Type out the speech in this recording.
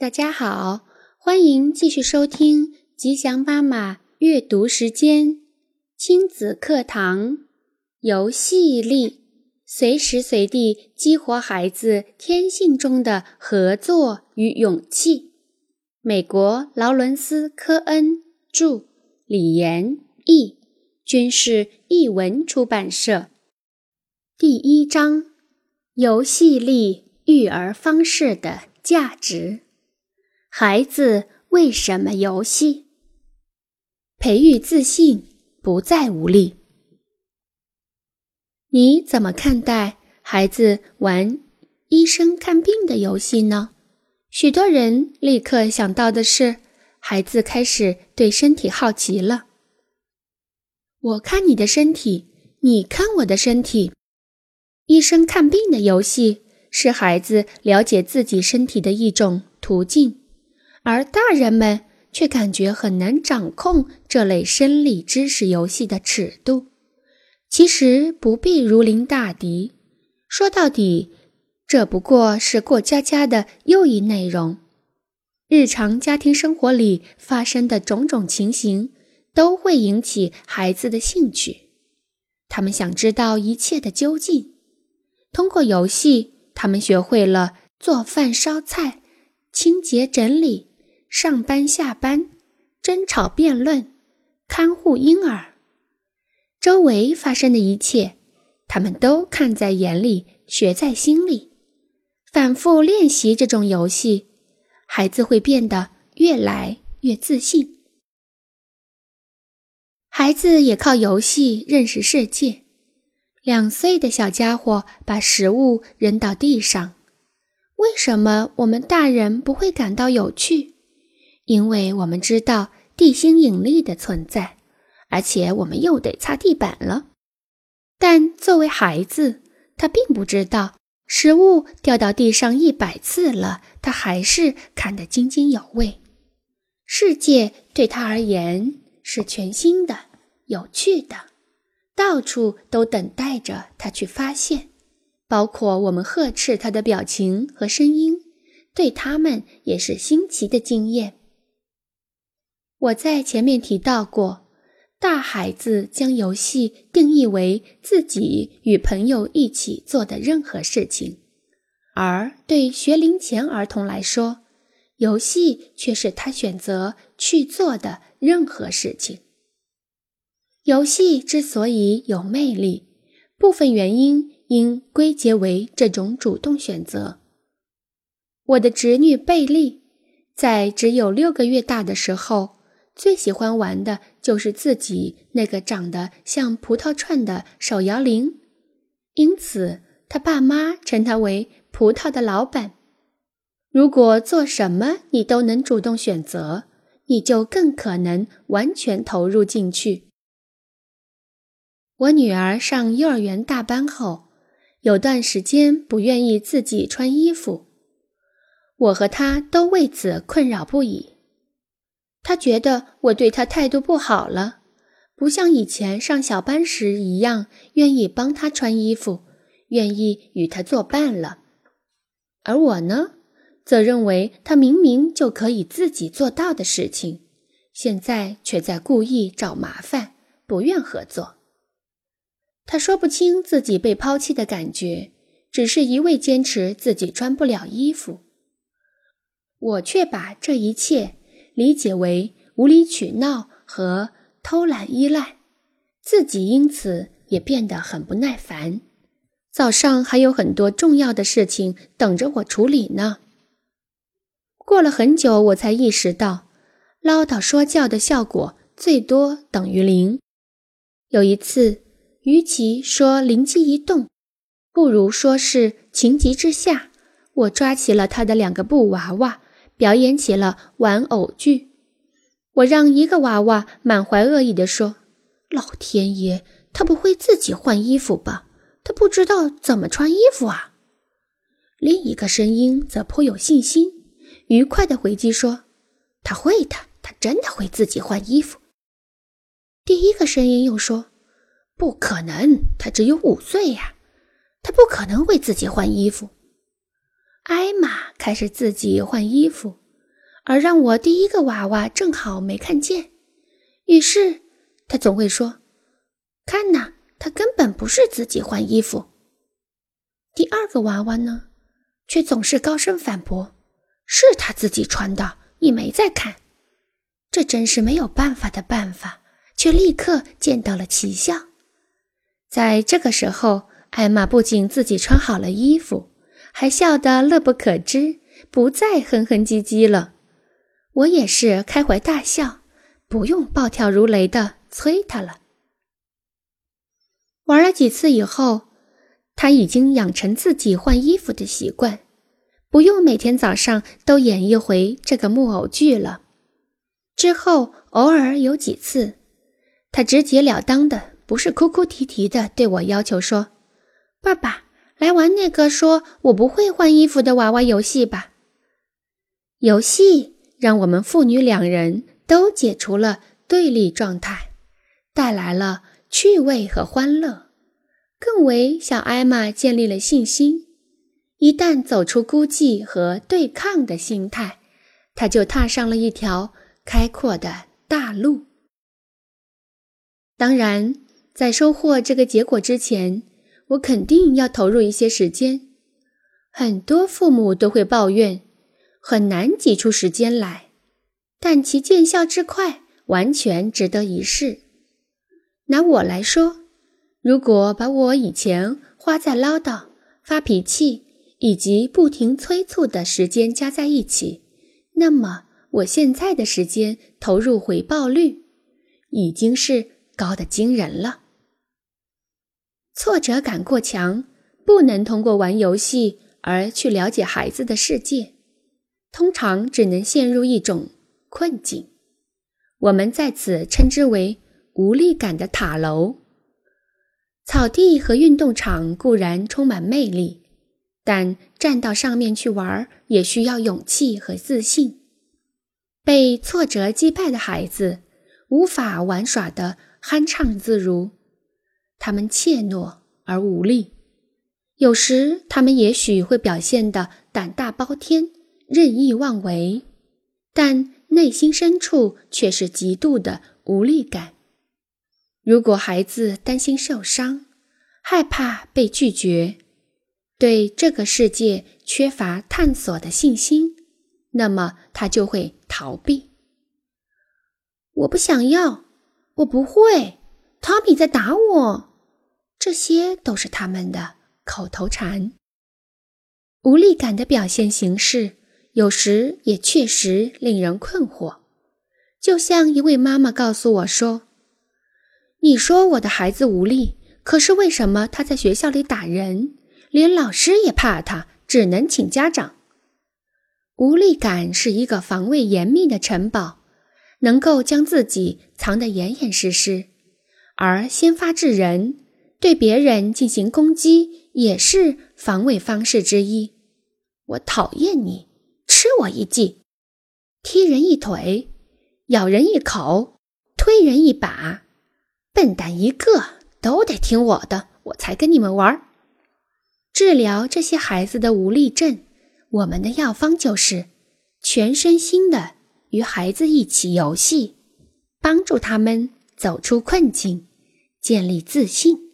大家好，欢迎继续收听吉祥妈妈阅读时间，亲子课堂，游戏力，随时随地激活孩子天性中的合作与勇气。美国劳伦斯·科恩著，李岩译，军事译文出版社。第一章：游戏力育儿方式的价值。孩子为什么游戏？培育自信，不再无力。你怎么看待孩子玩医生看病的游戏呢？许多人立刻想到的是，孩子开始对身体好奇了。我看你的身体，你看我的身体。医生看病的游戏是孩子了解自己身体的一种途径。而大人们却感觉很难掌控这类生理知识游戏的尺度。其实不必如临大敌，说到底，这不过是过家家的又一内容。日常家庭生活里发生的种种情形，都会引起孩子的兴趣。他们想知道一切的究竟。通过游戏，他们学会了做饭、烧菜、清洁、整理。上班、下班，争吵、辩论，看护婴儿，周围发生的一切，他们都看在眼里，学在心里。反复练习这种游戏，孩子会变得越来越自信。孩子也靠游戏认识世界。两岁的小家伙把食物扔到地上，为什么我们大人不会感到有趣？因为我们知道地心引力的存在，而且我们又得擦地板了。但作为孩子，他并不知道食物掉到地上一百次了，他还是看得津津有味。世界对他而言是全新的、有趣的，到处都等待着他去发现，包括我们呵斥他的表情和声音，对他们也是新奇的经验。我在前面提到过，大孩子将游戏定义为自己与朋友一起做的任何事情，而对学龄前儿童来说，游戏却是他选择去做的任何事情。游戏之所以有魅力，部分原因应归结为这种主动选择。我的侄女贝利在只有六个月大的时候。最喜欢玩的就是自己那个长得像葡萄串的手摇铃，因此他爸妈称他为“葡萄的老板”。如果做什么你都能主动选择，你就更可能完全投入进去。我女儿上幼儿园大班后，有段时间不愿意自己穿衣服，我和她都为此困扰不已。他觉得我对他态度不好了，不像以前上小班时一样愿意帮他穿衣服，愿意与他作伴了。而我呢，则认为他明明就可以自己做到的事情，现在却在故意找麻烦，不愿合作。他说不清自己被抛弃的感觉，只是一味坚持自己穿不了衣服。我却把这一切。理解为无理取闹和偷懒依赖，自己因此也变得很不耐烦。早上还有很多重要的事情等着我处理呢。过了很久，我才意识到，唠叨说教的效果最多等于零。有一次，与其说灵机一动，不如说是情急之下，我抓起了他的两个布娃娃。表演起了玩偶剧，我让一个娃娃满怀恶意地说：“老天爷，他不会自己换衣服吧？他不知道怎么穿衣服啊！”另一个声音则颇有信心，愉快地回击说：“他会的，他真的会自己换衣服。”第一个声音又说：“不可能，他只有五岁呀，他不可能会自己换衣服。”艾玛开始自己换衣服，而让我第一个娃娃正好没看见。于是他总会说：“看呐，他根本不是自己换衣服。”第二个娃娃呢，却总是高声反驳：“是他自己穿的，你没在看。”这真是没有办法的办法，却立刻见到了奇效。在这个时候，艾玛不仅自己穿好了衣服，还笑得乐不可支，不再哼哼唧唧了。我也是开怀大笑，不用暴跳如雷的催他了。玩了几次以后，他已经养成自己换衣服的习惯，不用每天早上都演一回这个木偶剧了。之后，偶尔有几次，他直截了当的，不是哭哭啼啼的对我要求说：“爸爸，来玩那个说我不会换衣服的娃娃游戏吧。”游戏。让我们父女两人都解除了对立状态，带来了趣味和欢乐，更为小艾玛建立了信心。一旦走出孤寂和对抗的心态，她就踏上了一条开阔的大路。当然，在收获这个结果之前，我肯定要投入一些时间。很多父母都会抱怨。很难挤出时间来，但其见效之快，完全值得一试。拿我来说，如果把我以前花在唠叨、发脾气以及不停催促的时间加在一起，那么我现在的时间投入回报率已经是高的惊人了。挫折感过强，不能通过玩游戏而去了解孩子的世界。通常只能陷入一种困境，我们在此称之为无力感的塔楼。草地和运动场固然充满魅力，但站到上面去玩也需要勇气和自信。被挫折击败的孩子无法玩耍的酣畅自如，他们怯懦而无力，有时他们也许会表现得胆大包天。任意妄为，但内心深处却是极度的无力感。如果孩子担心受伤，害怕被拒绝，对这个世界缺乏探索的信心，那么他就会逃避。我不想要，我不会。汤米在打我，这些都是他们的口头禅。无力感的表现形式。有时也确实令人困惑，就像一位妈妈告诉我说：“你说我的孩子无力，可是为什么他在学校里打人，连老师也怕他，只能请家长？”无力感是一个防卫严密的城堡，能够将自己藏得严严实实，而先发制人，对别人进行攻击也是防卫方式之一。我讨厌你。吃我一记，踢人一腿，咬人一口，推人一把，笨蛋一个，都得听我的，我才跟你们玩。治疗这些孩子的无力症，我们的药方就是全身心的与孩子一起游戏，帮助他们走出困境，建立自信。